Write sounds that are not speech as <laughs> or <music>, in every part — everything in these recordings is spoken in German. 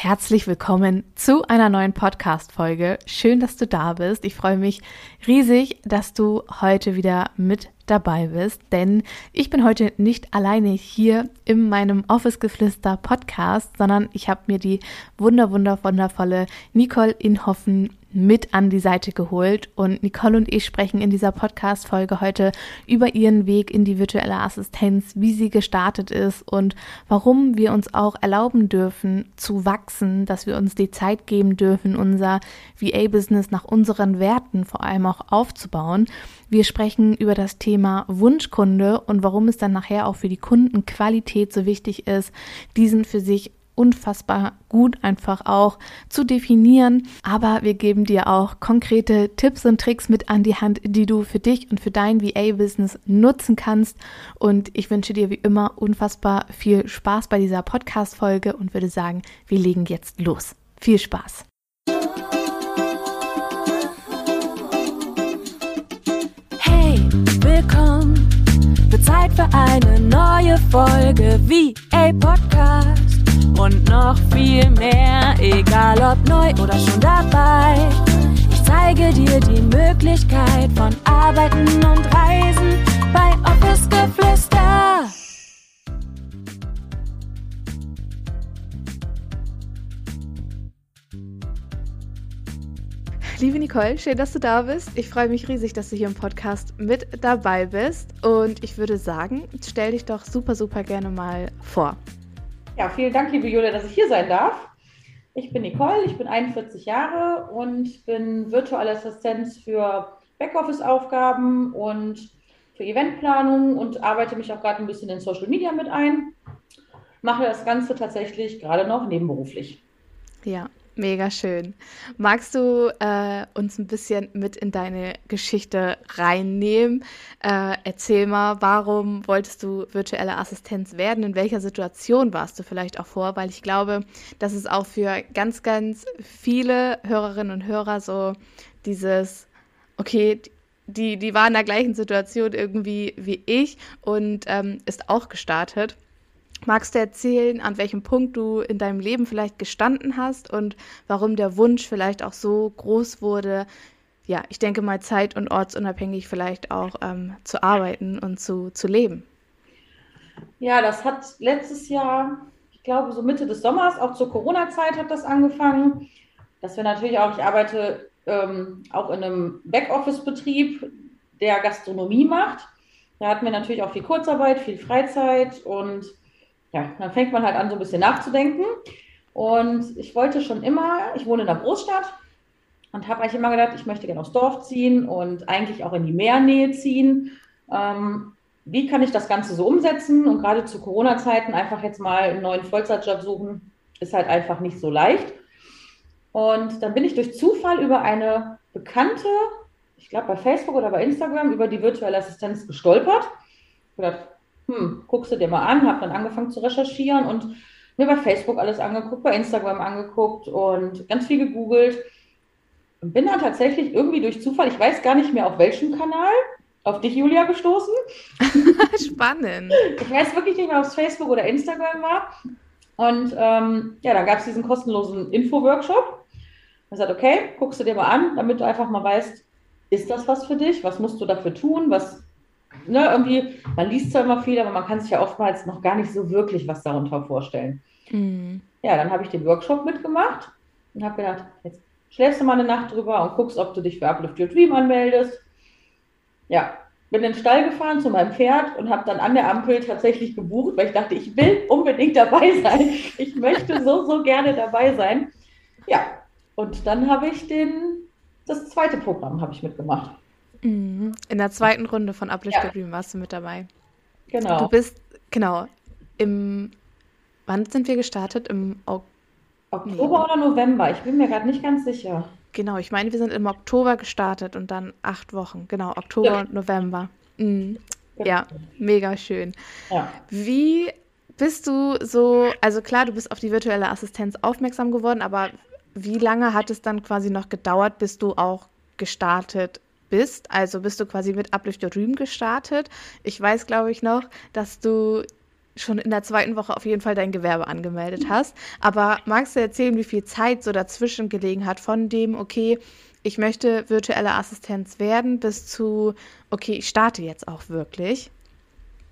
Herzlich willkommen zu einer neuen Podcast-Folge. Schön, dass du da bist. Ich freue mich riesig, dass du heute wieder mit dabei bist, denn ich bin heute nicht alleine hier in meinem Office Geflüster Podcast, sondern ich habe mir die wunder wunder wundervolle Nicole Inhoffen mit an die Seite geholt und Nicole und ich sprechen in dieser Podcast Folge heute über ihren Weg in die virtuelle Assistenz, wie sie gestartet ist und warum wir uns auch erlauben dürfen zu wachsen, dass wir uns die Zeit geben dürfen, unser VA Business nach unseren Werten vor allem auch aufzubauen. Wir sprechen über das Thema Wunschkunde und warum es dann nachher auch für die Kundenqualität so wichtig ist, diesen für sich unfassbar gut einfach auch zu definieren. Aber wir geben dir auch konkrete Tipps und Tricks mit an die Hand, die du für dich und für dein VA-Business nutzen kannst. Und ich wünsche dir wie immer unfassbar viel Spaß bei dieser Podcast-Folge und würde sagen, wir legen jetzt los. Viel Spaß! Hey, willkommen! Wird Zeit für eine neue Folge VA Podcast und noch viel mehr, egal ob neu oder schon dabei. Ich zeige dir die Möglichkeit von Arbeiten und Reisen bei Office Geflüster. Liebe Nicole, schön, dass du da bist. Ich freue mich riesig, dass du hier im Podcast mit dabei bist. Und ich würde sagen, stell dich doch super, super gerne mal vor. Ja, vielen Dank, liebe Julia, dass ich hier sein darf. Ich bin Nicole, ich bin 41 Jahre und bin virtuelle Assistenz für Backoffice-Aufgaben und für Eventplanung und arbeite mich auch gerade ein bisschen in Social Media mit ein. Mache das Ganze tatsächlich gerade noch nebenberuflich. Ja, Mega schön. Magst du äh, uns ein bisschen mit in deine Geschichte reinnehmen? Äh, erzähl mal, warum wolltest du virtuelle Assistenz werden? In welcher Situation warst du vielleicht auch vor? Weil ich glaube, das ist auch für ganz, ganz viele Hörerinnen und Hörer so dieses, okay, die, die war in der gleichen Situation irgendwie wie ich und ähm, ist auch gestartet. Magst du erzählen, an welchem Punkt du in deinem Leben vielleicht gestanden hast und warum der Wunsch vielleicht auch so groß wurde, ja, ich denke mal zeit- und ortsunabhängig vielleicht auch ähm, zu arbeiten und zu, zu leben? Ja, das hat letztes Jahr, ich glaube so Mitte des Sommers, auch zur Corona-Zeit hat das angefangen, dass wir natürlich auch, ich arbeite ähm, auch in einem Backoffice-Betrieb, der Gastronomie macht. Da hatten wir natürlich auch viel Kurzarbeit, viel Freizeit und ja, dann fängt man halt an, so ein bisschen nachzudenken. Und ich wollte schon immer, ich wohne in einer Großstadt und habe eigentlich immer gedacht, ich möchte gerne aufs Dorf ziehen und eigentlich auch in die Meernähe ziehen. Ähm, wie kann ich das Ganze so umsetzen? Und gerade zu Corona-Zeiten einfach jetzt mal einen neuen Vollzeitjob suchen, ist halt einfach nicht so leicht. Und dann bin ich durch Zufall über eine Bekannte, ich glaube bei Facebook oder bei Instagram, über die virtuelle Assistenz gestolpert. Ich gedacht, hm, guckst du dir mal an, habe dann angefangen zu recherchieren und mir bei Facebook alles angeguckt, bei Instagram angeguckt und ganz viel gegoogelt. Und bin dann tatsächlich irgendwie durch Zufall, ich weiß gar nicht mehr auf welchem Kanal, auf dich, Julia, gestoßen. <laughs> Spannend. Ich weiß wirklich nicht mehr, ob es Facebook oder Instagram war. Und ähm, ja, dann gab es diesen kostenlosen Info-Workshop. Ich gesagt, okay, guckst du dir mal an, damit du einfach mal weißt, ist das was für dich? Was musst du dafür tun? Was ne, irgendwie, man liest zwar immer viel, aber man kann sich ja oftmals noch gar nicht so wirklich was darunter vorstellen. Mhm. Ja, dann habe ich den Workshop mitgemacht und habe gedacht, jetzt schläfst du mal eine Nacht drüber und guckst, ob du dich für Uplift Your Dream anmeldest. Ja, bin in den Stall gefahren zu meinem Pferd und habe dann an der Ampel tatsächlich gebucht, weil ich dachte, ich will unbedingt dabei sein. Ich möchte so, so gerne dabei sein. Ja, und dann habe ich den, das zweite Programm habe ich mitgemacht. Mhm. In der zweiten Runde von Uplift ja. Dream warst du mit dabei. Genau. Du bist, genau, im, wann sind wir gestartet? Im o Oktober nee. oder November? Ich bin mir gerade nicht ganz sicher. Genau, ich meine, wir sind im Oktober gestartet und dann acht Wochen. Genau, Oktober ja. und November. Mhm. Ja, mega schön. Ja. Wie bist du so, also klar, du bist auf die virtuelle Assistenz aufmerksam geworden, aber wie lange hat es dann quasi noch gedauert, bis du auch gestartet bist. Also bist du quasi mit Uplift Your Dream gestartet. Ich weiß, glaube ich, noch, dass du schon in der zweiten Woche auf jeden Fall dein Gewerbe angemeldet hast. Aber magst du erzählen, wie viel Zeit so dazwischen gelegen hat von dem, okay, ich möchte virtuelle Assistenz werden, bis zu, okay, ich starte jetzt auch wirklich?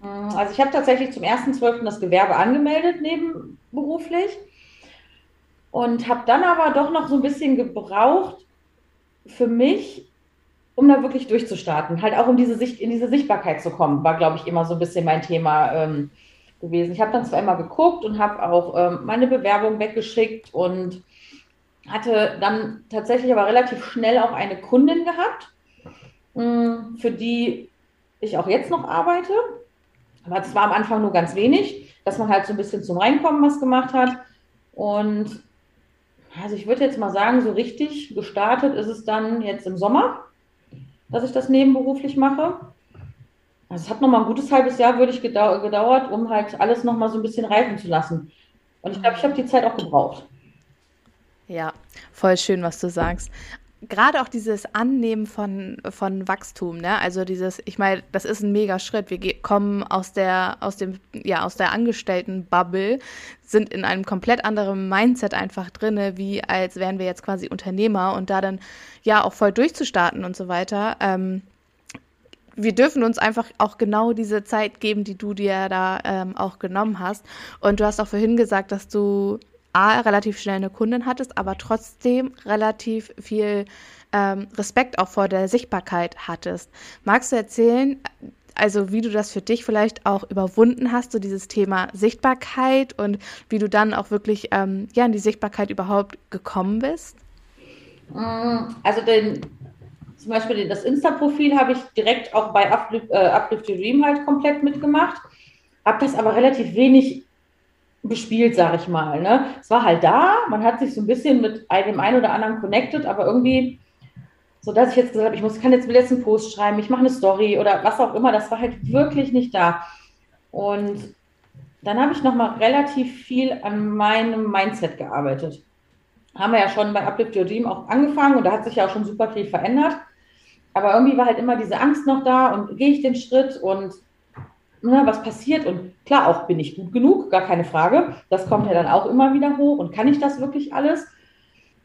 Also ich habe tatsächlich zum 1.12. das Gewerbe angemeldet, nebenberuflich. Und habe dann aber doch noch so ein bisschen gebraucht für mich, um da wirklich durchzustarten. Halt auch um diese Sicht, in diese Sichtbarkeit zu kommen, war, glaube ich, immer so ein bisschen mein Thema ähm, gewesen. Ich habe dann zwar immer geguckt und habe auch ähm, meine Bewerbung weggeschickt und hatte dann tatsächlich aber relativ schnell auch eine Kundin gehabt, mh, mm, für die ich auch jetzt noch arbeite. Aber es war am Anfang nur ganz wenig, dass man halt so ein bisschen zum Reinkommen was gemacht hat. Und also ich würde jetzt mal sagen, so richtig gestartet ist es dann jetzt im Sommer, dass ich das nebenberuflich mache. Also es hat nochmal ein gutes halbes Jahr, würde ich gedau gedauert, um halt alles nochmal so ein bisschen reifen zu lassen. Und ich glaube, ich habe die Zeit auch gebraucht. Ja, voll schön, was du sagst gerade auch dieses Annehmen von, von Wachstum, ne? Also dieses, ich meine, das ist ein mega Schritt. Wir kommen aus der, aus dem, ja, aus der Angestellten-Bubble, sind in einem komplett anderen Mindset einfach drinne, wie als wären wir jetzt quasi Unternehmer und da dann ja auch voll durchzustarten und so weiter. Ähm, wir dürfen uns einfach auch genau diese Zeit geben, die du dir da ähm, auch genommen hast. Und du hast auch vorhin gesagt, dass du A, relativ schnell eine Kundin hattest, aber trotzdem relativ viel ähm, Respekt auch vor der Sichtbarkeit hattest. Magst du erzählen, also wie du das für dich vielleicht auch überwunden hast, so dieses Thema Sichtbarkeit und wie du dann auch wirklich ähm, ja, in die Sichtbarkeit überhaupt gekommen bist? Mm, also den, zum Beispiel das Insta-Profil habe ich direkt auch bei Uplift, äh, Uplift Your Dream halt komplett mitgemacht, habe das aber relativ wenig bespielt, sag ich mal. Ne? Es war halt da, man hat sich so ein bisschen mit dem einen oder anderen connected, aber irgendwie, so dass ich jetzt gesagt habe, ich muss, kann jetzt jetzt einen Post schreiben, ich mache eine Story oder was auch immer, das war halt wirklich nicht da. Und dann habe ich nochmal relativ viel an meinem Mindset gearbeitet. Haben wir ja schon bei Uplift Your Dream auch angefangen und da hat sich ja auch schon super viel verändert. Aber irgendwie war halt immer diese Angst noch da und gehe ich den Schritt und ne, was passiert. Und klar, auch bin ich gut genug, gar keine Frage. Das kommt ja dann auch immer wieder hoch. Und kann ich das wirklich alles?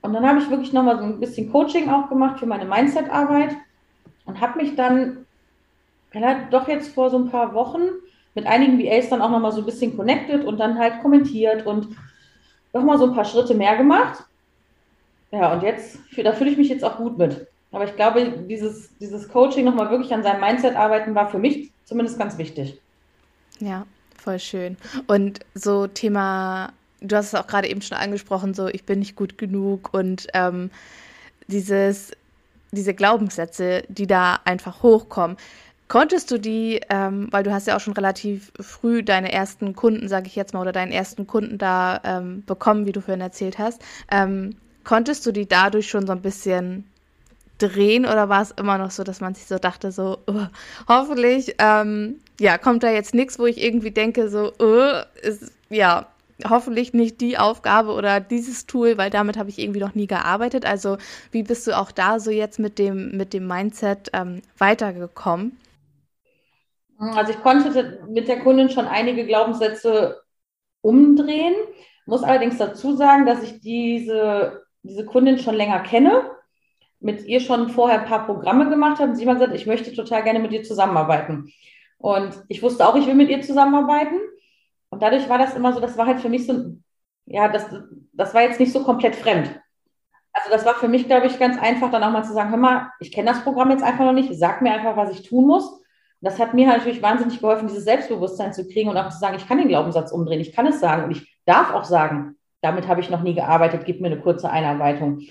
Und dann habe ich wirklich nochmal so ein bisschen Coaching auch gemacht für meine Mindset-Arbeit und habe mich dann doch jetzt vor so ein paar Wochen mit einigen VAs dann auch nochmal so ein bisschen connected und dann halt kommentiert und nochmal so ein paar Schritte mehr gemacht. Ja, und jetzt, da fühle ich mich jetzt auch gut mit. Aber ich glaube, dieses, dieses Coaching nochmal wirklich an seinem Mindset arbeiten war für mich zumindest ganz wichtig. Ja, voll schön. Und so Thema, du hast es auch gerade eben schon angesprochen, so ich bin nicht gut genug und ähm, dieses, diese Glaubenssätze, die da einfach hochkommen. Konntest du die, ähm, weil du hast ja auch schon relativ früh deine ersten Kunden, sage ich jetzt mal, oder deinen ersten Kunden da ähm, bekommen, wie du vorhin erzählt hast, ähm, konntest du die dadurch schon so ein bisschen drehen oder war es immer noch so, dass man sich so dachte, so uh, hoffentlich, ähm, ja, kommt da jetzt nichts, wo ich irgendwie denke, so, uh, ist, ja, hoffentlich nicht die Aufgabe oder dieses Tool, weil damit habe ich irgendwie noch nie gearbeitet. Also wie bist du auch da so jetzt mit dem, mit dem Mindset ähm, weitergekommen? Also ich konnte mit der Kundin schon einige Glaubenssätze umdrehen, muss allerdings dazu sagen, dass ich diese, diese Kundin schon länger kenne mit ihr schon vorher ein paar Programme gemacht habe und sie hat gesagt, ich möchte total gerne mit ihr zusammenarbeiten. Und ich wusste auch, ich will mit ihr zusammenarbeiten. Und dadurch war das immer so, das war halt für mich so, ja, das, das war jetzt nicht so komplett fremd. Also das war für mich, glaube ich, ganz einfach, dann auch mal zu sagen, hör mal, ich kenne das Programm jetzt einfach noch nicht, sag mir einfach, was ich tun muss. Und das hat mir halt natürlich wahnsinnig geholfen, dieses Selbstbewusstsein zu kriegen und auch zu sagen, ich kann den Glaubenssatz umdrehen, ich kann es sagen und ich darf auch sagen, damit habe ich noch nie gearbeitet, gib mir eine kurze Einarbeitung.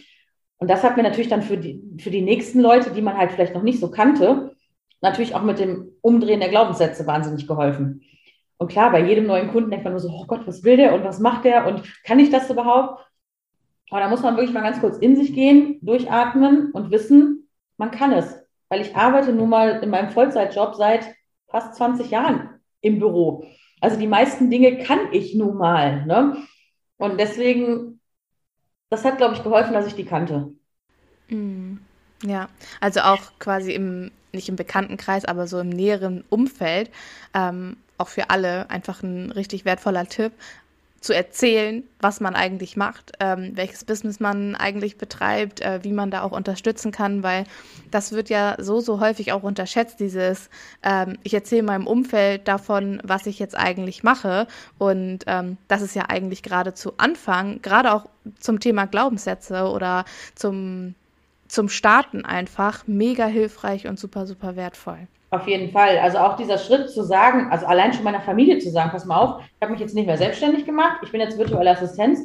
Und das hat mir natürlich dann für die, für die nächsten Leute, die man halt vielleicht noch nicht so kannte, natürlich auch mit dem Umdrehen der Glaubenssätze wahnsinnig geholfen. Und klar, bei jedem neuen Kunden denkt man nur so, oh Gott, was will der und was macht der und kann ich das überhaupt? Aber da muss man wirklich mal ganz kurz in sich gehen, durchatmen und wissen, man kann es. Weil ich arbeite nun mal in meinem Vollzeitjob seit fast 20 Jahren im Büro. Also die meisten Dinge kann ich nun mal. Ne? Und deswegen das hat, glaube ich, geholfen, dass ich die kannte. Mm, ja, also auch quasi im, nicht im Bekanntenkreis, aber so im näheren Umfeld. Ähm, auch für alle einfach ein richtig wertvoller Tipp, zu erzählen, was man eigentlich macht, ähm, welches Business man eigentlich betreibt, äh, wie man da auch unterstützen kann, weil das wird ja so, so häufig auch unterschätzt, dieses, ähm, ich erzähle meinem Umfeld davon, was ich jetzt eigentlich mache. Und ähm, das ist ja eigentlich gerade zu Anfang, gerade auch zum Thema Glaubenssätze oder zum, zum Starten einfach mega hilfreich und super, super wertvoll. Auf jeden Fall. Also auch dieser Schritt zu sagen, also allein schon meiner Familie zu sagen, pass mal auf, ich habe mich jetzt nicht mehr selbstständig gemacht, ich bin jetzt virtuelle Assistenz.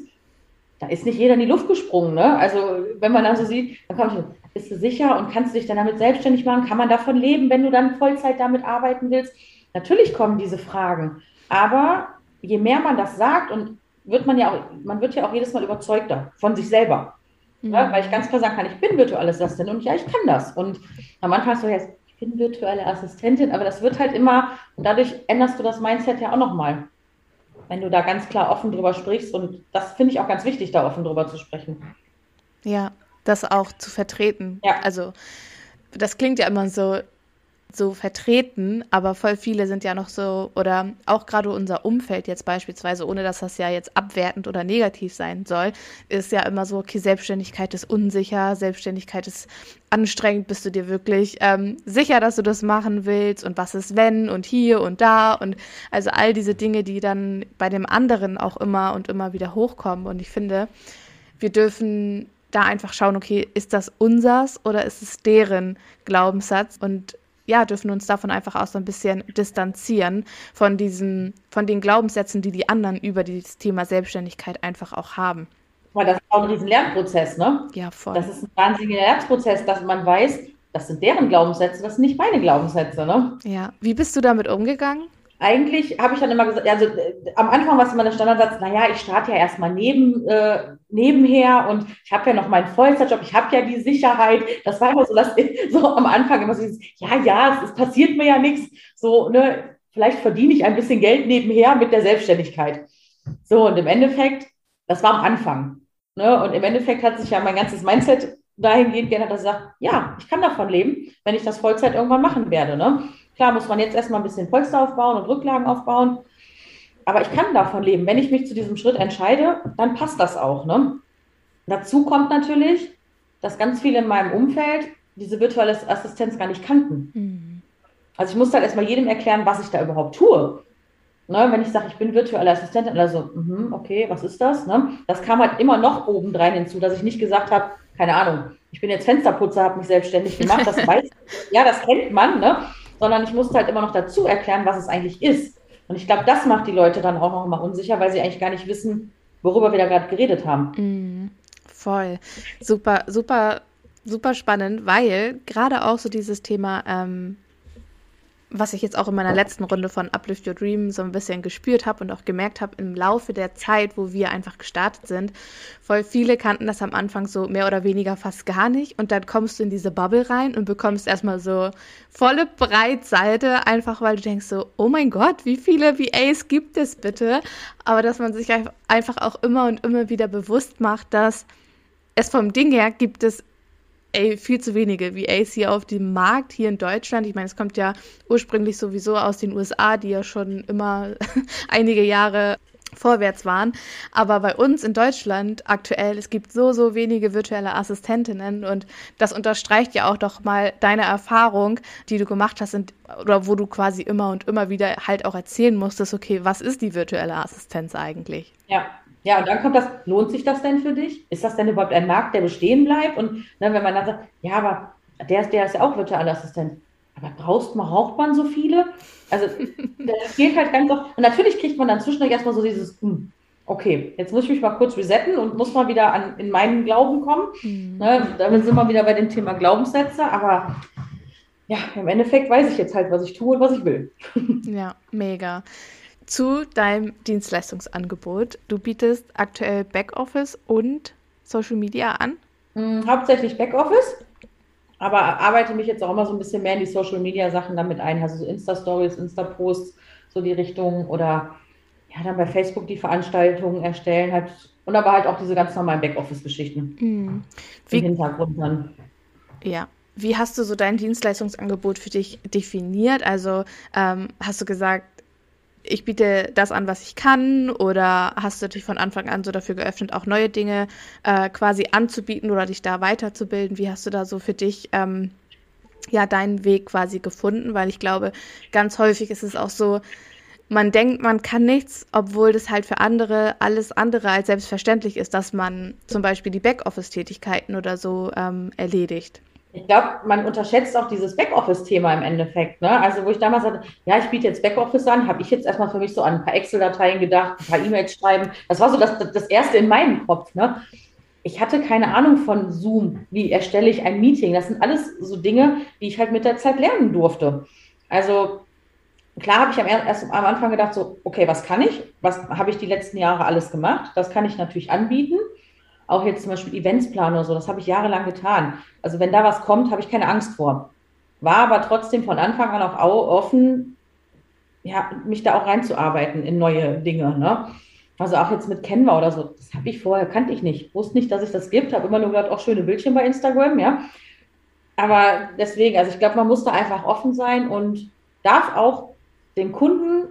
Da ist nicht jeder in die Luft gesprungen. Ne? Also wenn man dann so sieht, dann kommt schon, bist du sicher und kannst du dich dann damit selbstständig machen? Kann man davon leben, wenn du dann Vollzeit damit arbeiten willst? Natürlich kommen diese Fragen. Aber je mehr man das sagt und wird man ja auch, man wird ja auch jedes Mal überzeugter von sich selber. Mhm. Ja, weil ich ganz klar sagen kann, ich bin virtuelle Assistentin und ja, ich kann das. Und am Anfang hast du jetzt, ich bin virtuelle Assistentin, aber das wird halt immer, und dadurch änderst du das Mindset ja auch nochmal, wenn du da ganz klar offen drüber sprichst. Und das finde ich auch ganz wichtig, da offen drüber zu sprechen. Ja, das auch zu vertreten. Ja. Also, das klingt ja immer so, so vertreten, aber voll viele sind ja noch so, oder auch gerade unser Umfeld jetzt beispielsweise, ohne dass das ja jetzt abwertend oder negativ sein soll, ist ja immer so, okay, Selbstständigkeit ist unsicher, Selbstständigkeit ist anstrengend, bist du dir wirklich ähm, sicher, dass du das machen willst? Und was ist wenn? Und hier und da? Und also all diese Dinge, die dann bei dem anderen auch immer und immer wieder hochkommen. Und ich finde, wir dürfen da einfach schauen, okay, ist das unsers oder ist es deren Glaubenssatz? Und ja, dürfen uns davon einfach auch so ein bisschen distanzieren von diesen, von den Glaubenssätzen, die die anderen über dieses Thema Selbstständigkeit einfach auch haben. Weil das ist auch ein riesen Lernprozess, ne? Ja, voll. Das ist ein wahnsinniger Lernprozess, dass man weiß, das sind deren Glaubenssätze, das sind nicht meine Glaubenssätze, ne? Ja. Wie bist du damit umgegangen? Eigentlich habe ich dann immer gesagt, also äh, am Anfang war es immer der Standardsatz, naja, ich starte ja erstmal neben, äh, nebenher und ich habe ja noch meinen Vollzeitjob, ich habe ja die Sicherheit. Das war immer so, dass <laughs> so am Anfang immer so, dieses, ja, ja, es, es passiert mir ja nichts. So, ne, vielleicht verdiene ich ein bisschen Geld nebenher mit der Selbstständigkeit. So, und im Endeffekt, das war am Anfang. Ne, und im Endeffekt hat sich ja mein ganzes Mindset dahingehend geändert, dass ich sage, ja, ich kann davon leben, wenn ich das Vollzeit irgendwann machen werde. Ne? Klar muss man jetzt erstmal ein bisschen Polster aufbauen und Rücklagen aufbauen. Aber ich kann davon leben. Wenn ich mich zu diesem Schritt entscheide, dann passt das auch. Ne? Dazu kommt natürlich, dass ganz viele in meinem Umfeld diese virtuelle Assistenz gar nicht kannten. Mhm. Also ich muss halt erstmal jedem erklären, was ich da überhaupt tue. Ne, wenn ich sage, ich bin virtuelle Assistentin, also, mh, okay, was ist das? Ne? Das kam halt immer noch obendrein hinzu, dass ich nicht gesagt habe, keine Ahnung, ich bin jetzt Fensterputzer, habe mich selbstständig gemacht, das <laughs> weiß, ja, das kennt man, ne? Sondern ich musste halt immer noch dazu erklären, was es eigentlich ist. Und ich glaube, das macht die Leute dann auch noch mal unsicher, weil sie eigentlich gar nicht wissen, worüber wir da gerade geredet haben. Mm, voll. Super, super, super spannend, weil gerade auch so dieses Thema ähm, was ich jetzt auch in meiner letzten Runde von Uplift Your Dream so ein bisschen gespürt habe und auch gemerkt habe im Laufe der Zeit, wo wir einfach gestartet sind, voll viele kannten das am Anfang so mehr oder weniger fast gar nicht und dann kommst du in diese Bubble rein und bekommst erstmal so volle Breitseite, einfach weil du denkst so, oh mein Gott, wie viele VAs gibt es bitte? Aber dass man sich einfach auch immer und immer wieder bewusst macht, dass es vom Ding her gibt es ey, viel zu wenige VAs hier auf dem Markt, hier in Deutschland. Ich meine, es kommt ja ursprünglich sowieso aus den USA, die ja schon immer <laughs> einige Jahre vorwärts waren. Aber bei uns in Deutschland aktuell, es gibt so, so wenige virtuelle Assistentinnen und das unterstreicht ja auch doch mal deine Erfahrung, die du gemacht hast und, oder wo du quasi immer und immer wieder halt auch erzählen musstest, okay, was ist die virtuelle Assistenz eigentlich? Ja, ja, und dann kommt das, lohnt sich das denn für dich? Ist das denn überhaupt ein Markt, der bestehen bleibt? Und ne, wenn man dann sagt, ja, aber der ist, der ist ja auch virtueller Assistent. Aber brauchst man, braucht man so viele? Also, <laughs> das fehlt halt ganz oft. Und natürlich kriegt man dann zwischendurch erstmal so dieses, hm, okay, jetzt muss ich mich mal kurz resetten und muss mal wieder an, in meinen Glauben kommen. Mhm. Ne, damit sind wir wieder bei dem Thema Glaubenssätze. Aber ja, im Endeffekt weiß ich jetzt halt, was ich tue und was ich will. Ja, mega zu deinem Dienstleistungsangebot. Du bietest aktuell Backoffice und Social Media an? Hm, hauptsächlich Backoffice, aber arbeite mich jetzt auch immer so ein bisschen mehr in die Social Media Sachen damit ein, also so Insta-Stories, Insta-Posts, so die Richtung oder ja, dann bei Facebook die Veranstaltungen erstellen halt und aber halt auch diese ganz normalen Backoffice-Geschichten mhm. im Hintergrund dann. Ja, wie hast du so dein Dienstleistungsangebot für dich definiert? Also ähm, hast du gesagt, ich biete das an, was ich kann, oder hast du dich von Anfang an so dafür geöffnet, auch neue Dinge äh, quasi anzubieten oder dich da weiterzubilden? Wie hast du da so für dich ähm, ja deinen Weg quasi gefunden? Weil ich glaube, ganz häufig ist es auch so, man denkt, man kann nichts, obwohl das halt für andere alles andere als selbstverständlich ist, dass man zum Beispiel die Backoffice-Tätigkeiten oder so ähm, erledigt. Ich glaube, man unterschätzt auch dieses Backoffice-Thema im Endeffekt. Ne? Also, wo ich damals sagte, ja, ich biete jetzt Backoffice an, habe ich jetzt erstmal für mich so an ein paar Excel-Dateien gedacht, ein paar E-Mails schreiben. Das war so das, das Erste in meinem Kopf. Ne? Ich hatte keine Ahnung von Zoom. Wie erstelle ich ein Meeting? Das sind alles so Dinge, die ich halt mit der Zeit lernen durfte. Also, klar habe ich am, erst am Anfang gedacht, so, okay, was kann ich? Was habe ich die letzten Jahre alles gemacht? Das kann ich natürlich anbieten auch jetzt zum Beispiel Eventsplan oder so, das habe ich jahrelang getan. Also wenn da was kommt, habe ich keine Angst vor. War aber trotzdem von Anfang an auch offen, ja, mich da auch reinzuarbeiten in neue Dinge. Ne? Also auch jetzt mit Canva oder so, das habe ich vorher, kannte ich nicht. Wusste nicht, dass es das gibt, habe immer nur gedacht, auch schöne Bildchen bei Instagram, ja. Aber deswegen, also ich glaube, man muss da einfach offen sein und darf auch dem Kunden,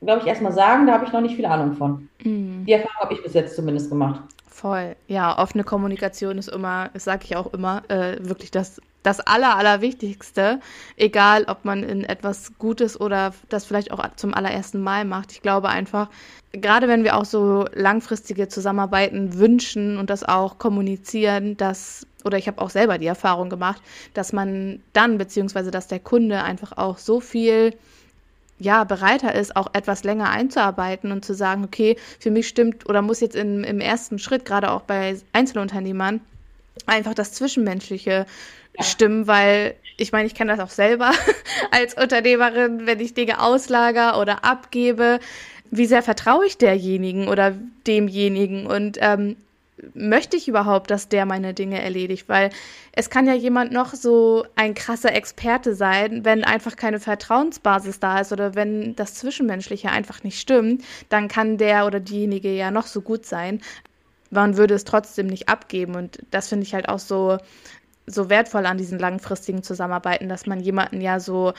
glaube ich, erstmal sagen, da habe ich noch nicht viel Ahnung von. Mhm. Die Erfahrung habe ich bis jetzt zumindest gemacht. Voll. Ja, offene Kommunikation ist immer, das sage ich auch immer, äh, wirklich das, das Aller, Allerwichtigste. Egal, ob man in etwas Gutes oder das vielleicht auch zum allerersten Mal macht. Ich glaube einfach, gerade wenn wir auch so langfristige Zusammenarbeiten wünschen und das auch kommunizieren, dass, oder ich habe auch selber die Erfahrung gemacht, dass man dann, beziehungsweise dass der Kunde einfach auch so viel ja, bereiter ist, auch etwas länger einzuarbeiten und zu sagen, okay, für mich stimmt oder muss jetzt in, im ersten Schritt, gerade auch bei Einzelunternehmern, einfach das Zwischenmenschliche ja. stimmen, weil ich meine, ich kenne das auch selber <laughs> als Unternehmerin, wenn ich Dinge auslager oder abgebe, wie sehr vertraue ich derjenigen oder demjenigen und ähm, möchte ich überhaupt, dass der meine Dinge erledigt? Weil es kann ja jemand noch so ein krasser Experte sein, wenn einfach keine Vertrauensbasis da ist oder wenn das Zwischenmenschliche einfach nicht stimmt, dann kann der oder diejenige ja noch so gut sein. Man würde es trotzdem nicht abgeben. Und das finde ich halt auch so, so wertvoll an diesen langfristigen Zusammenarbeiten, dass man jemanden ja so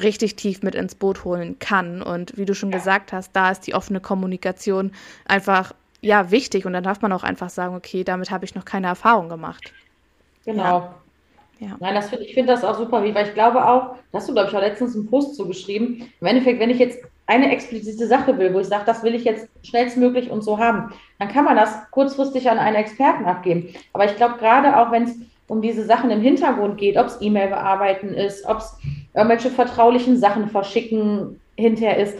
richtig tief mit ins Boot holen kann. Und wie du schon gesagt hast, da ist die offene Kommunikation einfach ja wichtig und dann darf man auch einfach sagen, okay, damit habe ich noch keine Erfahrung gemacht. Genau. Ja. Ja. Nein, das find, ich finde das auch super, weil ich glaube auch, das hast du, glaube ich, auch letztens einen Post zugeschrieben. Im Endeffekt, wenn ich jetzt eine explizite Sache will, wo ich sage, das will ich jetzt schnellstmöglich und so haben, dann kann man das kurzfristig an einen Experten abgeben. Aber ich glaube, gerade auch wenn es um diese Sachen im Hintergrund geht, ob es E-Mail bearbeiten ist, ob es irgendwelche vertraulichen Sachen verschicken hinterher ist,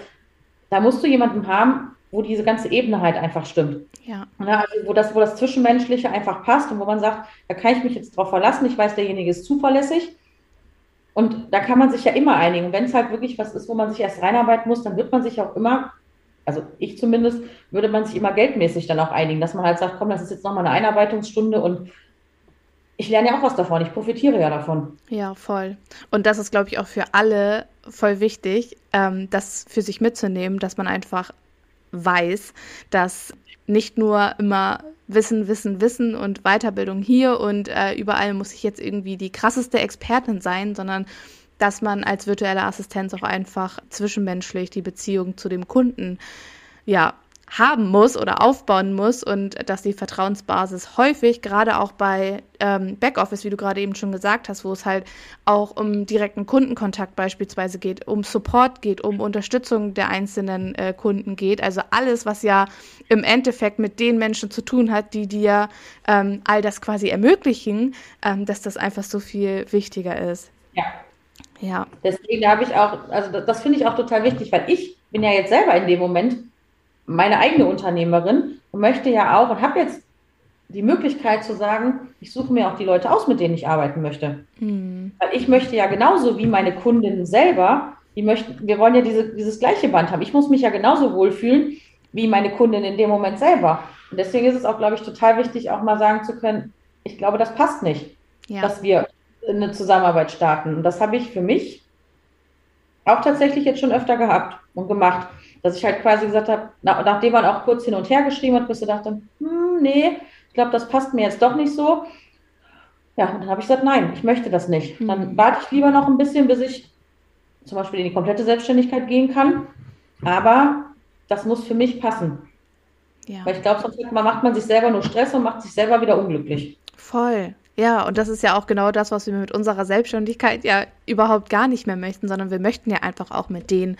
da musst du jemanden haben, wo diese ganze Ebene halt einfach stimmt. Ja. also wo, das, wo das Zwischenmenschliche einfach passt und wo man sagt, da kann ich mich jetzt drauf verlassen, ich weiß, derjenige ist zuverlässig. Und da kann man sich ja immer einigen. Wenn es halt wirklich was ist, wo man sich erst reinarbeiten muss, dann wird man sich auch immer, also ich zumindest, würde man sich immer geldmäßig dann auch einigen, dass man halt sagt, komm, das ist jetzt nochmal eine Einarbeitungsstunde und ich lerne ja auch was davon, ich profitiere ja davon. Ja, voll. Und das ist, glaube ich, auch für alle voll wichtig, ähm, das für sich mitzunehmen, dass man einfach weiß, dass nicht nur immer Wissen, Wissen, Wissen und Weiterbildung hier und äh, überall muss ich jetzt irgendwie die krasseste Expertin sein, sondern dass man als virtuelle Assistenz auch einfach zwischenmenschlich die Beziehung zu dem Kunden ja haben muss oder aufbauen muss und dass die Vertrauensbasis häufig, gerade auch bei ähm, Backoffice, wie du gerade eben schon gesagt hast, wo es halt auch um direkten Kundenkontakt beispielsweise geht, um Support geht, um Unterstützung der einzelnen äh, Kunden geht. Also alles, was ja im Endeffekt mit den Menschen zu tun hat, die dir ähm, all das quasi ermöglichen, ähm, dass das einfach so viel wichtiger ist. Ja. Ja. Deswegen habe ich auch, also das, das finde ich auch total wichtig, weil ich bin ja jetzt selber in dem Moment meine eigene Unternehmerin und möchte ja auch und habe jetzt die Möglichkeit zu sagen, ich suche mir auch die Leute aus, mit denen ich arbeiten möchte. Mhm. Weil ich möchte ja genauso wie meine Kundinnen selber, die möchten, wir wollen ja diese, dieses gleiche Band haben. Ich muss mich ja genauso wohlfühlen wie meine Kundin in dem Moment selber. Und deswegen ist es auch, glaube ich, total wichtig, auch mal sagen zu können, ich glaube, das passt nicht, ja. dass wir eine Zusammenarbeit starten. Und das habe ich für mich auch tatsächlich jetzt schon öfter gehabt und gemacht dass ich halt quasi gesagt habe, nach, nachdem man auch kurz hin und her geschrieben hat, bis ich dachte, hm, nee, ich glaube, das passt mir jetzt doch nicht so. Ja, und dann habe ich gesagt, nein, ich möchte das nicht. Mhm. Dann warte ich lieber noch ein bisschen, bis ich zum Beispiel in die komplette Selbstständigkeit gehen kann. Aber das muss für mich passen. Ja. Weil ich glaube, sonst macht man sich selber nur Stress und macht sich selber wieder unglücklich. Voll. Ja, und das ist ja auch genau das, was wir mit unserer Selbstständigkeit ja überhaupt gar nicht mehr möchten, sondern wir möchten ja einfach auch mit denen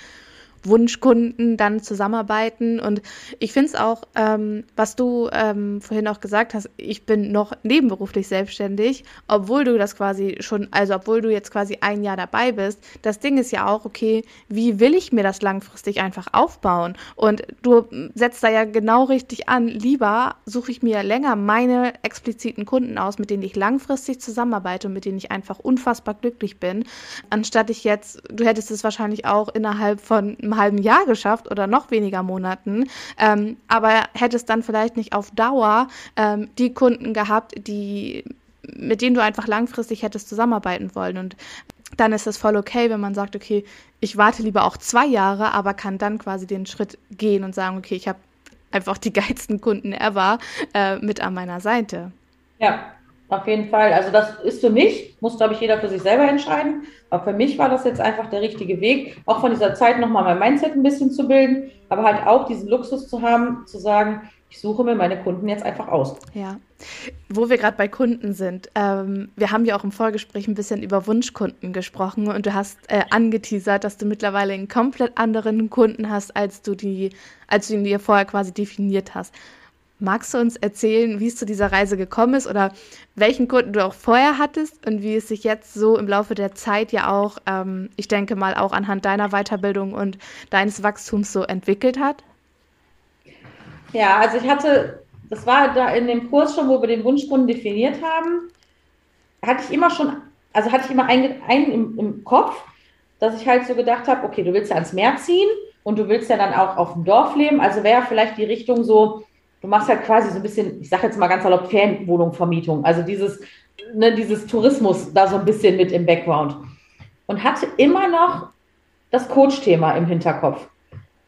Wunschkunden dann zusammenarbeiten. Und ich finde es auch, ähm, was du ähm, vorhin auch gesagt hast, ich bin noch nebenberuflich selbstständig, obwohl du das quasi schon, also obwohl du jetzt quasi ein Jahr dabei bist. Das Ding ist ja auch, okay, wie will ich mir das langfristig einfach aufbauen? Und du setzt da ja genau richtig an. Lieber suche ich mir länger meine expliziten Kunden aus, mit denen ich langfristig zusammenarbeite und mit denen ich einfach unfassbar glücklich bin, anstatt ich jetzt, du hättest es wahrscheinlich auch innerhalb von einem halben Jahr geschafft oder noch weniger Monaten, ähm, aber hättest dann vielleicht nicht auf Dauer ähm, die Kunden gehabt, die mit denen du einfach langfristig hättest zusammenarbeiten wollen. Und dann ist es voll okay, wenn man sagt, okay, ich warte lieber auch zwei Jahre, aber kann dann quasi den Schritt gehen und sagen, okay, ich habe einfach die geilsten Kunden ever äh, mit an meiner Seite. Ja, auf jeden Fall. Also das ist für mich, muss, glaube ich, jeder für sich selber entscheiden. Aber für mich war das jetzt einfach der richtige Weg, auch von dieser Zeit nochmal mein Mindset ein bisschen zu bilden, aber halt auch diesen Luxus zu haben, zu sagen, ich suche mir meine Kunden jetzt einfach aus. Ja, wo wir gerade bei Kunden sind. Ähm, wir haben ja auch im Vorgespräch ein bisschen über Wunschkunden gesprochen und du hast äh, angeteasert, dass du mittlerweile einen komplett anderen Kunden hast, als du die, als du ihn dir vorher quasi definiert hast. Magst du uns erzählen, wie es zu dieser Reise gekommen ist oder welchen Kunden du auch vorher hattest und wie es sich jetzt so im Laufe der Zeit ja auch, ähm, ich denke mal, auch anhand deiner Weiterbildung und deines Wachstums so entwickelt hat? Ja, also ich hatte, das war da in dem Kurs schon, wo wir den Wunschkunden definiert haben, hatte ich immer schon, also hatte ich immer einen, einen im, im Kopf, dass ich halt so gedacht habe, okay, du willst ja ans Meer ziehen und du willst ja dann auch auf dem Dorf leben, also wäre vielleicht die Richtung so, du machst halt quasi so ein bisschen, ich sage jetzt mal ganz erlaubt, Ferienwohnungsvermietung. Also dieses, ne, dieses Tourismus da so ein bisschen mit im Background. Und hatte immer noch das Coach-Thema im Hinterkopf.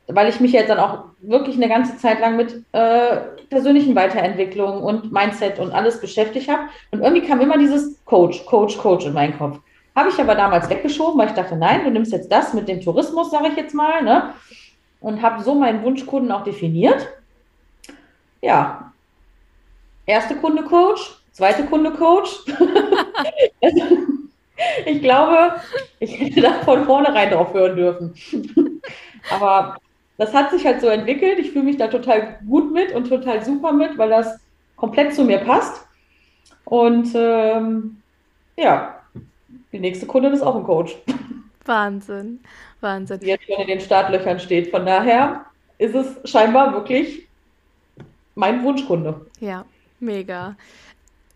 Weil ich mich jetzt dann auch wirklich eine ganze Zeit lang mit äh, persönlichen Weiterentwicklung und Mindset und alles beschäftigt habe. Und irgendwie kam immer dieses Coach, Coach, Coach in meinen Kopf. Habe ich aber damals weggeschoben, weil ich dachte, nein, du nimmst jetzt das mit dem Tourismus, sage ich jetzt mal, ne? Und habe so meinen Wunschkunden auch definiert ja, erste Kunde Coach, zweite Kunde Coach. <laughs> ich glaube, ich hätte da von vornherein drauf hören dürfen. <laughs> Aber das hat sich halt so entwickelt. Ich fühle mich da total gut mit und total super mit, weil das komplett zu mir passt. Und ähm, ja, die nächste Kundin ist auch ein Coach. Wahnsinn, Wahnsinn. Die jetzt schon in den Startlöchern steht. Von daher ist es scheinbar wirklich mein Wunschkunde. Ja, mega.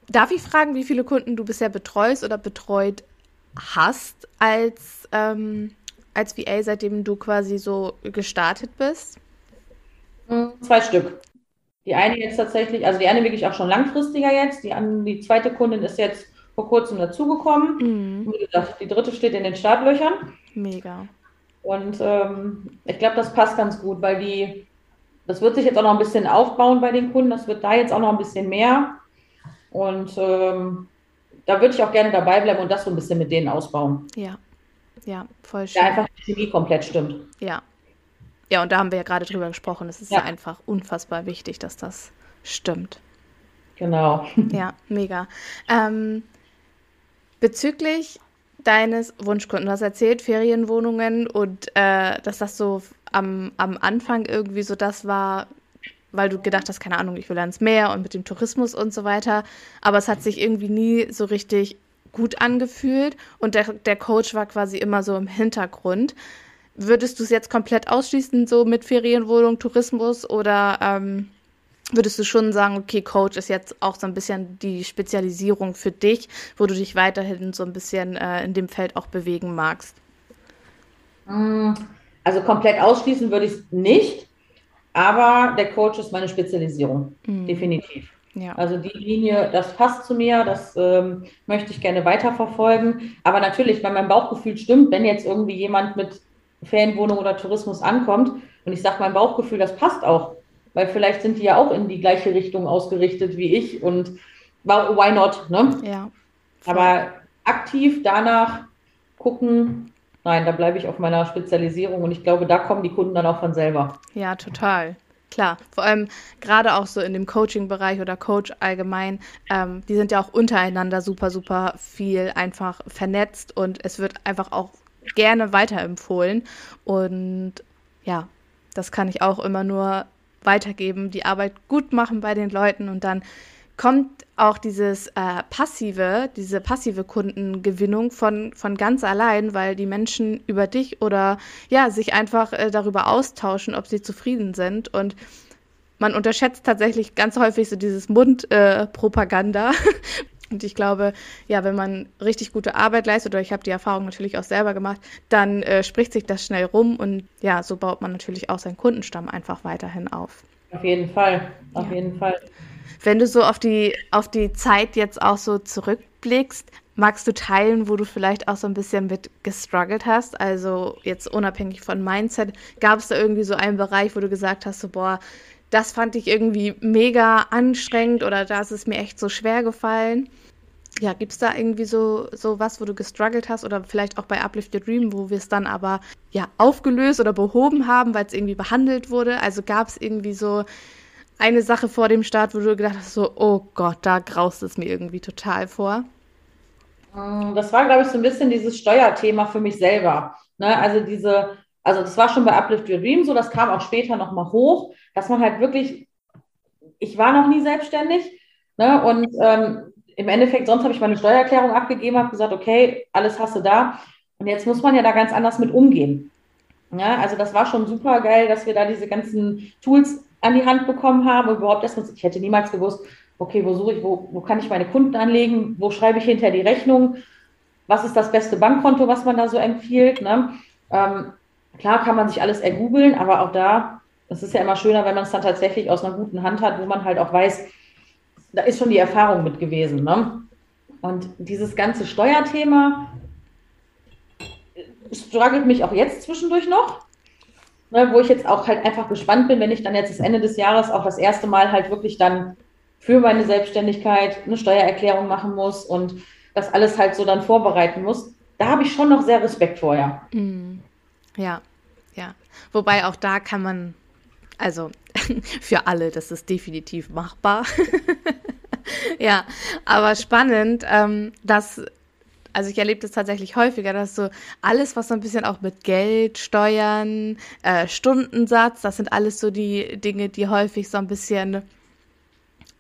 Darf ich fragen, wie viele Kunden du bisher betreust oder betreut hast als, ähm, als VA, seitdem du quasi so gestartet bist? Hm, zwei Stück. Die eine jetzt tatsächlich, also die eine wirklich auch schon langfristiger jetzt. Die, die zweite Kundin ist jetzt vor kurzem dazugekommen. Mhm. Wie gesagt, die dritte steht in den Startlöchern. Mega. Und ähm, ich glaube, das passt ganz gut, weil die das wird sich jetzt auch noch ein bisschen aufbauen bei den Kunden. Das wird da jetzt auch noch ein bisschen mehr. Und ähm, da würde ich auch gerne dabei bleiben und das so ein bisschen mit denen ausbauen. Ja, ja, voll schön. Da einfach die Chemie komplett stimmt. Ja. Ja, und da haben wir ja gerade drüber gesprochen. Es ist ja. ja einfach unfassbar wichtig, dass das stimmt. Genau. <laughs> Ja, mega. Ähm, bezüglich deines Wunschkunden, du hast erzählt, Ferienwohnungen und äh, dass das so am, am Anfang irgendwie so das war, weil du gedacht hast, keine Ahnung, ich will ans Meer und mit dem Tourismus und so weiter. Aber es hat sich irgendwie nie so richtig gut angefühlt und der, der Coach war quasi immer so im Hintergrund. Würdest du es jetzt komplett ausschließen, so mit Ferienwohnung, Tourismus oder ähm, würdest du schon sagen, okay, Coach ist jetzt auch so ein bisschen die Spezialisierung für dich, wo du dich weiterhin so ein bisschen äh, in dem Feld auch bewegen magst? Mm, also komplett ausschließen würde ich es nicht, aber der Coach ist meine Spezialisierung, mhm. definitiv. Ja. Also die Linie, das passt zu mir, das ähm, möchte ich gerne weiterverfolgen. Aber natürlich, wenn mein Bauchgefühl stimmt, wenn jetzt irgendwie jemand mit Ferienwohnung oder Tourismus ankommt und ich sage, mein Bauchgefühl, das passt auch, weil vielleicht sind die ja auch in die gleiche Richtung ausgerichtet wie ich und why not, ne? Ja. Aber aktiv danach gucken, nein, da bleibe ich auf meiner Spezialisierung und ich glaube, da kommen die Kunden dann auch von selber. Ja, total. Klar, vor allem gerade auch so in dem Coaching-Bereich oder Coach allgemein, ähm, die sind ja auch untereinander super, super viel einfach vernetzt und es wird einfach auch gerne weiterempfohlen. Und ja, das kann ich auch immer nur weitergeben, die Arbeit gut machen bei den Leuten und dann kommt auch dieses äh, passive, diese passive Kundengewinnung von, von ganz allein, weil die Menschen über dich oder ja, sich einfach äh, darüber austauschen, ob sie zufrieden sind. Und man unterschätzt tatsächlich ganz häufig so dieses Mundpropaganda. Äh, <laughs> und ich glaube, ja, wenn man richtig gute Arbeit leistet, oder ich habe die Erfahrung natürlich auch selber gemacht, dann äh, spricht sich das schnell rum und ja, so baut man natürlich auch seinen Kundenstamm einfach weiterhin auf. Auf jeden Fall, auf ja. jeden Fall. Wenn du so auf die, auf die Zeit jetzt auch so zurückblickst, magst du teilen, wo du vielleicht auch so ein bisschen mit gestruggelt hast? Also jetzt unabhängig von Mindset, gab es da irgendwie so einen Bereich, wo du gesagt hast, so boah, das fand ich irgendwie mega anstrengend oder da ist es mir echt so schwer gefallen? Ja, gibt es da irgendwie so, so was, wo du gestruggelt hast oder vielleicht auch bei Uplift Your Dream, wo wir es dann aber ja aufgelöst oder behoben haben, weil es irgendwie behandelt wurde? Also gab es irgendwie so eine Sache vor dem Start, wo du gedacht hast, so, oh Gott, da graust es mir irgendwie total vor? Mm, das war, glaube ich, so ein bisschen dieses Steuerthema für mich selber. Ne? Also diese, also das war schon bei Uplift Your Dream so, das kam auch später nochmal hoch, dass man halt wirklich, ich war noch nie selbstständig ne? und ähm, im Endeffekt, sonst habe ich meine Steuererklärung abgegeben, habe gesagt, okay, alles hast du da. Und jetzt muss man ja da ganz anders mit umgehen. Ja, also das war schon super geil, dass wir da diese ganzen Tools an die Hand bekommen haben und überhaupt erstmal, ich hätte niemals gewusst, okay, wo suche ich, wo, wo kann ich meine Kunden anlegen, wo schreibe ich hinter die Rechnung, was ist das beste Bankkonto, was man da so empfiehlt. Ne? Ähm, klar kann man sich alles ergoogeln, aber auch da, es ist ja immer schöner, wenn man es dann tatsächlich aus einer guten Hand hat, wo man halt auch weiß, da ist schon die Erfahrung mit gewesen. Ne? Und dieses ganze Steuerthema struggelt mich auch jetzt zwischendurch noch ne, wo ich jetzt auch halt einfach gespannt bin, wenn ich dann jetzt das Ende des Jahres auch das erste Mal halt wirklich dann für meine Selbstständigkeit eine Steuererklärung machen muss und das alles halt so dann vorbereiten muss. Da habe ich schon noch sehr Respekt vor, ja. Mm. Ja, ja. Wobei auch da kann man, also <laughs> für alle, das ist definitiv machbar. <laughs> ja, aber spannend, ähm, dass also ich erlebe das tatsächlich häufiger, dass so alles, was so ein bisschen auch mit Geld, Steuern, äh, Stundensatz, das sind alles so die Dinge, die häufig so ein bisschen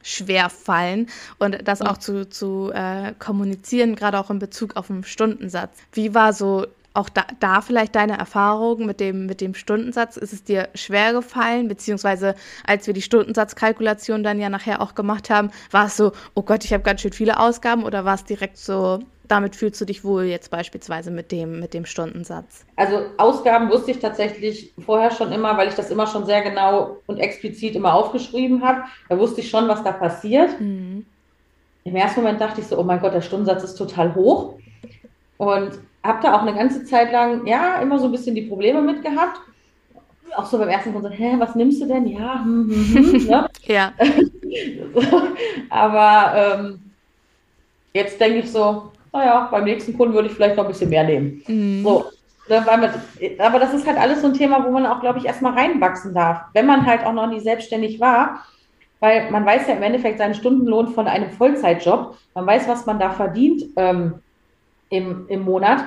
schwer fallen und das auch zu, zu äh, kommunizieren, gerade auch in Bezug auf den Stundensatz. Wie war so auch da, da vielleicht deine Erfahrung mit dem, mit dem Stundensatz? Ist es dir schwer gefallen? Beziehungsweise als wir die Stundensatzkalkulation dann ja nachher auch gemacht haben, war es so, oh Gott, ich habe ganz schön viele Ausgaben oder war es direkt so, damit fühlst du dich wohl jetzt beispielsweise mit dem, mit dem Stundensatz? Also Ausgaben wusste ich tatsächlich vorher schon immer, weil ich das immer schon sehr genau und explizit immer aufgeschrieben habe. Da wusste ich schon, was da passiert. Mhm. Im ersten Moment dachte ich so, oh mein Gott, der Stundensatz ist total hoch. Und habe da auch eine ganze Zeit lang, ja, immer so ein bisschen die Probleme mit gehabt. Auch so beim ersten Grund so, hä, was nimmst du denn? Ja, hm, hm, hm, ne? <laughs> ja. <laughs> Aber ähm, jetzt denke ich so, naja, beim nächsten Kunden würde ich vielleicht noch ein bisschen mehr nehmen. Mhm. So. Ne, man, aber das ist halt alles so ein Thema, wo man auch, glaube ich, erstmal reinwachsen darf, wenn man halt auch noch nie selbstständig war. Weil man weiß ja im Endeffekt seinen Stundenlohn von einem Vollzeitjob. Man weiß, was man da verdient ähm, im, im Monat.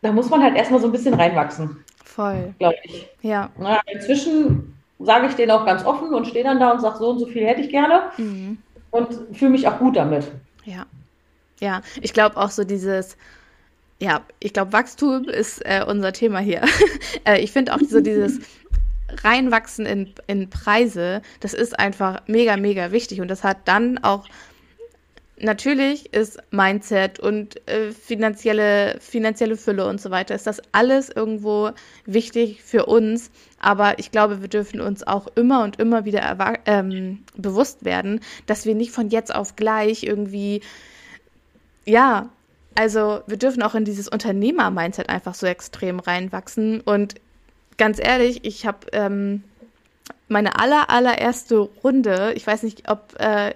Da muss man halt erstmal so ein bisschen reinwachsen. Voll. Glaube ich. Ja. Na, inzwischen sage ich denen auch ganz offen und stehe dann da und sage, so und so viel hätte ich gerne. Mhm. Und fühle mich auch gut damit. Ja. Ja, ich glaube auch so dieses, ja, ich glaube, Wachstum ist äh, unser Thema hier. <laughs> äh, ich finde auch so dieses Reinwachsen in, in Preise, das ist einfach mega, mega wichtig. Und das hat dann auch, natürlich ist Mindset und äh, finanzielle, finanzielle Fülle und so weiter, ist das alles irgendwo wichtig für uns. Aber ich glaube, wir dürfen uns auch immer und immer wieder ähm, bewusst werden, dass wir nicht von jetzt auf gleich irgendwie ja, also wir dürfen auch in dieses Unternehmer-Mindset einfach so extrem reinwachsen. Und ganz ehrlich, ich habe ähm, meine aller, allererste Runde, ich weiß nicht, ob äh,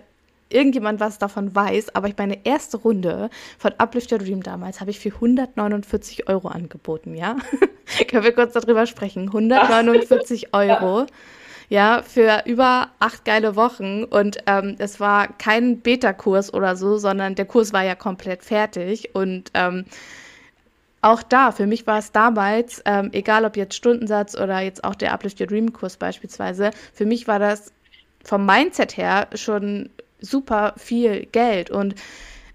irgendjemand was davon weiß, aber ich meine erste Runde von Uplift Your Dream damals habe ich für 149 Euro angeboten, ja? <laughs> Können wir kurz darüber sprechen? <laughs> 149 Euro. Ja, für über acht geile Wochen. Und ähm, es war kein Beta-Kurs oder so, sondern der Kurs war ja komplett fertig. Und ähm, auch da, für mich war es damals, ähm, egal ob jetzt Stundensatz oder jetzt auch der Uplift Your Dream Kurs beispielsweise, für mich war das vom Mindset her schon super viel Geld. Und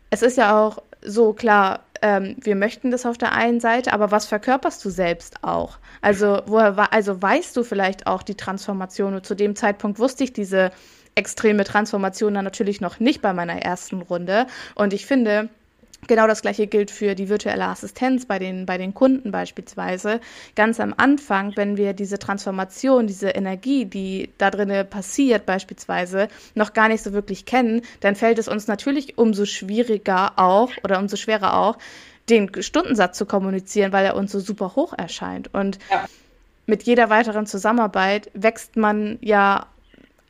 es ist ja auch so klar, ähm, wir möchten das auf der einen Seite, aber was verkörperst du selbst auch? Also, woher also weißt du vielleicht auch die Transformation? Und zu dem Zeitpunkt wusste ich diese extreme Transformation dann natürlich noch nicht bei meiner ersten Runde. Und ich finde, Genau das gleiche gilt für die virtuelle Assistenz bei den, bei den Kunden beispielsweise. Ganz am Anfang, wenn wir diese Transformation, diese Energie, die da drinnen passiert beispielsweise, noch gar nicht so wirklich kennen, dann fällt es uns natürlich umso schwieriger auch oder umso schwerer auch, den Stundensatz zu kommunizieren, weil er uns so super hoch erscheint. Und ja. mit jeder weiteren Zusammenarbeit wächst man ja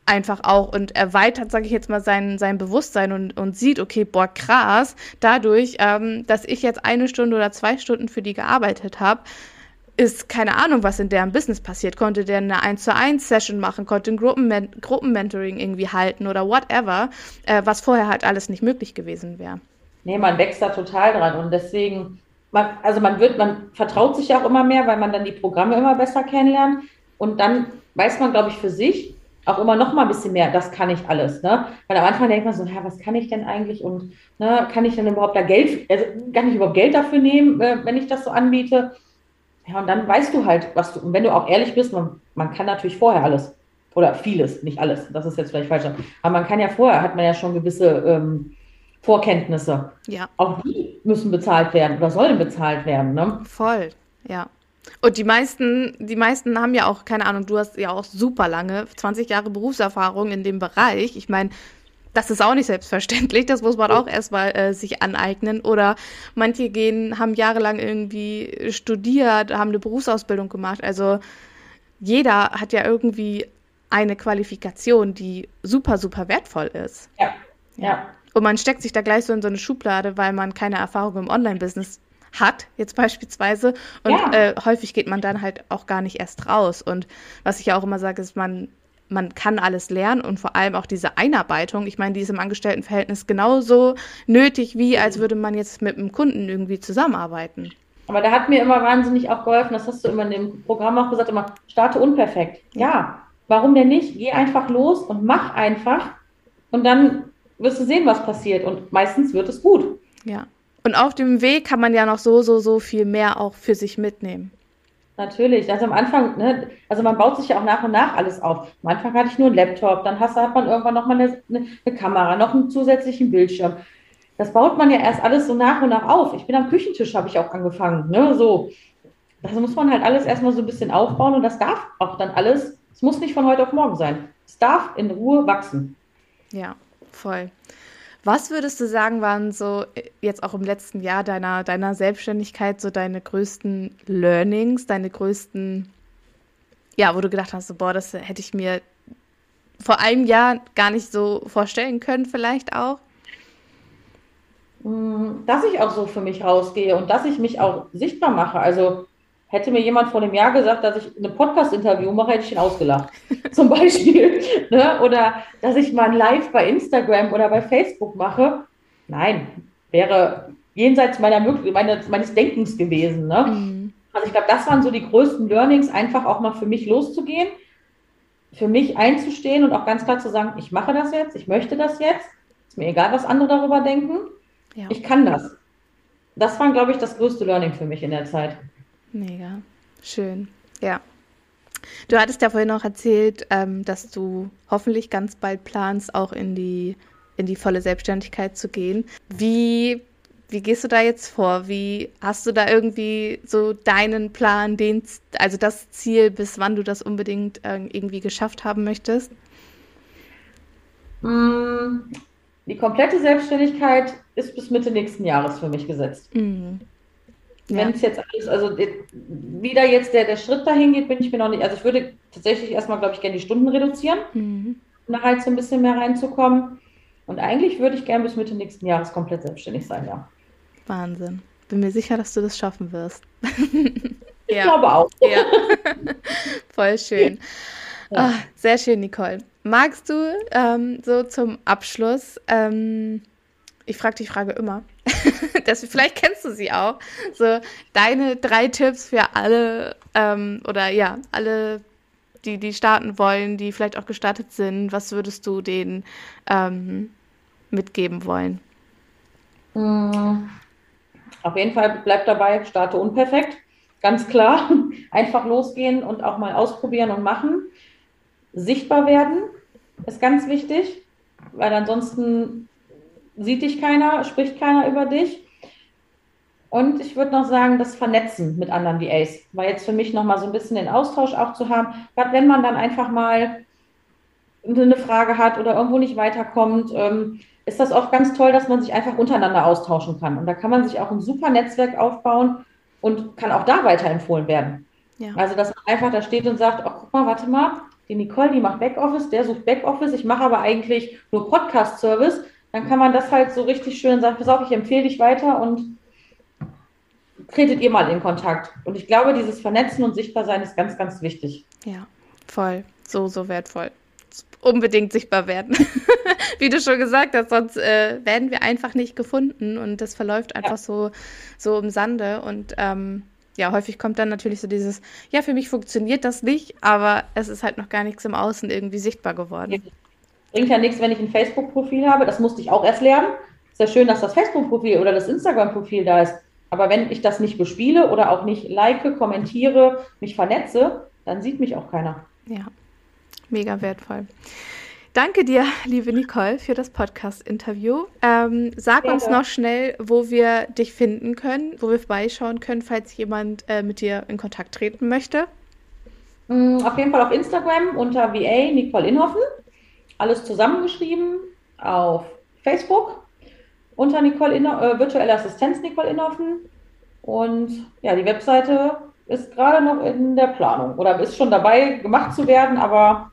einfach auch und erweitert, sage ich jetzt mal, sein, sein Bewusstsein und, und sieht, okay, boah, krass, dadurch, ähm, dass ich jetzt eine Stunde oder zwei Stunden für die gearbeitet habe, ist keine Ahnung, was in deren Business passiert. Konnte der eine 1 zu 1 Session machen, konnte ein Gruppen Gruppenmentoring irgendwie halten oder whatever, äh, was vorher halt alles nicht möglich gewesen wäre. Nee, man wächst da total dran und deswegen, man, also man wird, man vertraut sich ja auch immer mehr, weil man dann die Programme immer besser kennenlernt und dann weiß man, glaube ich, für sich, auch immer noch mal ein bisschen mehr, das kann ich alles. Ne? Weil am Anfang denkt man so, ja, was kann ich denn eigentlich und ne, kann ich denn überhaupt da Geld, also kann ich überhaupt Geld dafür nehmen, äh, wenn ich das so anbiete? Ja, und dann weißt du halt, was du, und wenn du auch ehrlich bist, man, man kann natürlich vorher alles oder vieles, nicht alles, das ist jetzt vielleicht falsch, aber man kann ja vorher, hat man ja schon gewisse ähm, Vorkenntnisse. Ja. Auch die müssen bezahlt werden oder sollen bezahlt werden. Ne? Voll, ja. Und die meisten, die meisten haben ja auch, keine Ahnung, du hast ja auch super lange, 20 Jahre Berufserfahrung in dem Bereich. Ich meine, das ist auch nicht selbstverständlich, das muss man auch erstmal äh, sich aneignen. Oder manche gehen, haben jahrelang irgendwie studiert, haben eine Berufsausbildung gemacht. Also jeder hat ja irgendwie eine Qualifikation, die super, super wertvoll ist. Ja, ja. Und man steckt sich da gleich so in so eine Schublade, weil man keine Erfahrung im Online-Business hat, jetzt beispielsweise. Und ja. äh, häufig geht man dann halt auch gar nicht erst raus. Und was ich ja auch immer sage, ist, man, man kann alles lernen und vor allem auch diese Einarbeitung. Ich meine, die ist im Angestelltenverhältnis genauso nötig, wie als würde man jetzt mit einem Kunden irgendwie zusammenarbeiten. Aber da hat mir immer wahnsinnig auch geholfen, das hast du immer in dem Programm auch gesagt, immer starte unperfekt. Ja, warum denn nicht? Geh einfach los und mach einfach und dann wirst du sehen, was passiert und meistens wird es gut. Ja. Und auf dem Weg kann man ja noch so, so, so viel mehr auch für sich mitnehmen. Natürlich, also am Anfang, ne, also man baut sich ja auch nach und nach alles auf. Am Anfang hatte ich nur einen Laptop, dann hast, hat man irgendwann nochmal eine, eine, Kamera, noch einen zusätzlichen Bildschirm. Das baut man ja erst alles so nach und nach auf. Ich bin am Küchentisch, habe ich auch angefangen, ne, so. Das muss man halt alles erstmal so ein bisschen aufbauen und das darf auch dann alles, es muss nicht von heute auf morgen sein. Es darf in Ruhe wachsen. Ja, voll. Was würdest du sagen, waren so äh, jetzt auch im letzten Jahr deiner, deiner Selbstständigkeit so deine größten Learnings, deine größten, ja, wo du gedacht hast, so, boah, das hätte ich mir vor einem Jahr gar nicht so vorstellen können, vielleicht auch? Mm, dass ich auch so für mich rausgehe und dass ich mich auch sichtbar mache. Also Hätte mir jemand vor einem Jahr gesagt, dass ich ein Podcast-Interview mache, hätte ich ihn ausgelacht. <laughs> Zum Beispiel. <laughs> Ne? Oder dass ich mal ein Live bei Instagram oder bei Facebook mache. Nein, wäre jenseits meiner meines, meines Denkens gewesen. Ne? Mhm. Also ich glaube, das waren so die größten Learnings, einfach auch mal für mich loszugehen, für mich einzustehen und auch ganz klar zu sagen, ich mache das jetzt, ich möchte das jetzt. Ist mir egal, was andere darüber denken. Ja. Ich kann das. Das war, glaube ich, das größte Learning für mich in der Zeit. Mega. Schön. Ja. Du hattest ja vorhin noch erzählt, ähm, dass du hoffentlich ganz bald planst, auch in die, in die volle Selbstständigkeit zu gehen. Wie, wie gehst du da jetzt vor? Wie hast du da irgendwie so deinen Plan, den, also das Ziel, bis wann du das unbedingt äh, irgendwie geschafft haben möchtest? Mm, die komplette Selbstständigkeit ist bis Mitte nächsten Jahres für mich gesetzt. Mhm. Wenn es jetzt alles, also wieder jetzt der, der Schritt dahin geht, bin ich mir noch nicht. Also ich würde tatsächlich erstmal, glaube ich, gerne die Stunden reduzieren, mhm. um da halt so ein bisschen mehr reinzukommen. Und eigentlich würde ich gerne bis Mitte nächsten Jahres komplett selbstständig sein, ja. Wahnsinn. Bin mir sicher, dass du das schaffen wirst. ich ja. glaube auch. Ja. <laughs> Voll schön. Ja. Oh, sehr schön, Nicole. Magst du ähm, so zum Abschluss, ähm, ich frage die Frage immer, <laughs> das, vielleicht kennst du sie auch, so deine drei Tipps für alle ähm, oder ja, alle, die, die starten wollen, die vielleicht auch gestartet sind, was würdest du denen ähm, mitgeben wollen? Mm, auf jeden Fall bleib dabei, starte unperfekt, ganz klar. <laughs> Einfach losgehen und auch mal ausprobieren und machen. Sichtbar werden ist ganz wichtig, weil ansonsten sieht dich keiner, spricht keiner über dich. Und ich würde noch sagen, das Vernetzen mit anderen VAs war jetzt für mich nochmal so ein bisschen den Austausch auch zu haben. Gerade wenn man dann einfach mal eine Frage hat oder irgendwo nicht weiterkommt, ähm, ist das auch ganz toll, dass man sich einfach untereinander austauschen kann. Und da kann man sich auch ein super Netzwerk aufbauen und kann auch da weiterempfohlen werden. Ja. Also, dass man einfach da steht und sagt, oh, guck mal, warte mal, die Nicole, die macht Backoffice, der sucht Backoffice, ich mache aber eigentlich nur Podcast-Service. Dann kann man das halt so richtig schön sagen, pass auf, ich empfehle dich weiter und tretet ihr mal in Kontakt. Und ich glaube, dieses Vernetzen und Sichtbarsein ist ganz, ganz wichtig. Ja, voll. So, so wertvoll. Unbedingt sichtbar werden. <laughs> Wie du schon gesagt hast, sonst äh, werden wir einfach nicht gefunden und das verläuft einfach ja. so, so im Sande. Und ähm, ja, häufig kommt dann natürlich so dieses, ja, für mich funktioniert das nicht, aber es ist halt noch gar nichts im Außen irgendwie sichtbar geworden. Ja. Bringt ja nichts, wenn ich ein Facebook-Profil habe, das musste ich auch erst lernen. Ist ja schön, dass das Facebook-Profil oder das Instagram-Profil da ist. Aber wenn ich das nicht bespiele oder auch nicht like, kommentiere, mich vernetze, dann sieht mich auch keiner. Ja, mega wertvoll. Danke dir, liebe Nicole, für das Podcast-Interview. Ähm, sag Gerne. uns noch schnell, wo wir dich finden können, wo wir vorbeischauen können, falls jemand äh, mit dir in Kontakt treten möchte. Mm, auf jeden Fall auf Instagram unter VA Nicole Inhoffen. Alles zusammengeschrieben. Auf Facebook unter Nicole Inno äh, virtuelle Assistenz Nicole Inhoffen. Und ja, die Webseite ist gerade noch in der Planung oder ist schon dabei gemacht zu werden, aber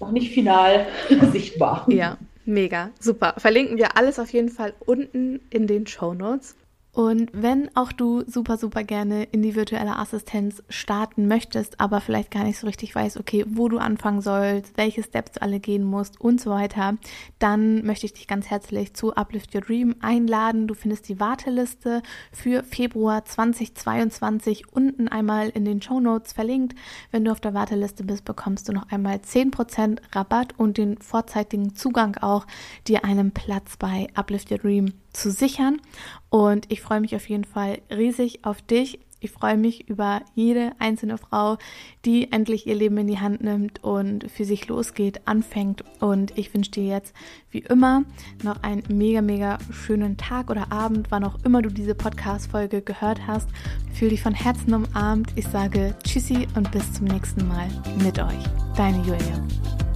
noch nicht final <laughs> sichtbar. Ja, mega, super. Verlinken wir alles auf jeden Fall unten in den Show Notes. Und wenn auch du super, super gerne in die virtuelle Assistenz starten möchtest, aber vielleicht gar nicht so richtig weißt, okay, wo du anfangen sollst, welche Steps du alle gehen musst und so weiter, dann möchte ich dich ganz herzlich zu Uplift Your Dream einladen. Du findest die Warteliste für Februar 2022 unten einmal in den Show Notes verlinkt. Wenn du auf der Warteliste bist, bekommst du noch einmal 10% Rabatt und den vorzeitigen Zugang auch, dir einen Platz bei Uplift Your Dream zu sichern. Und ich freue mich auf jeden Fall riesig auf dich. Ich freue mich über jede einzelne Frau, die endlich ihr Leben in die Hand nimmt und für sich losgeht, anfängt. Und ich wünsche dir jetzt wie immer noch einen mega, mega schönen Tag oder Abend, wann auch immer du diese Podcast-Folge gehört hast. Fühl dich von Herzen umarmt. Ich sage Tschüssi und bis zum nächsten Mal mit euch. Deine Julia.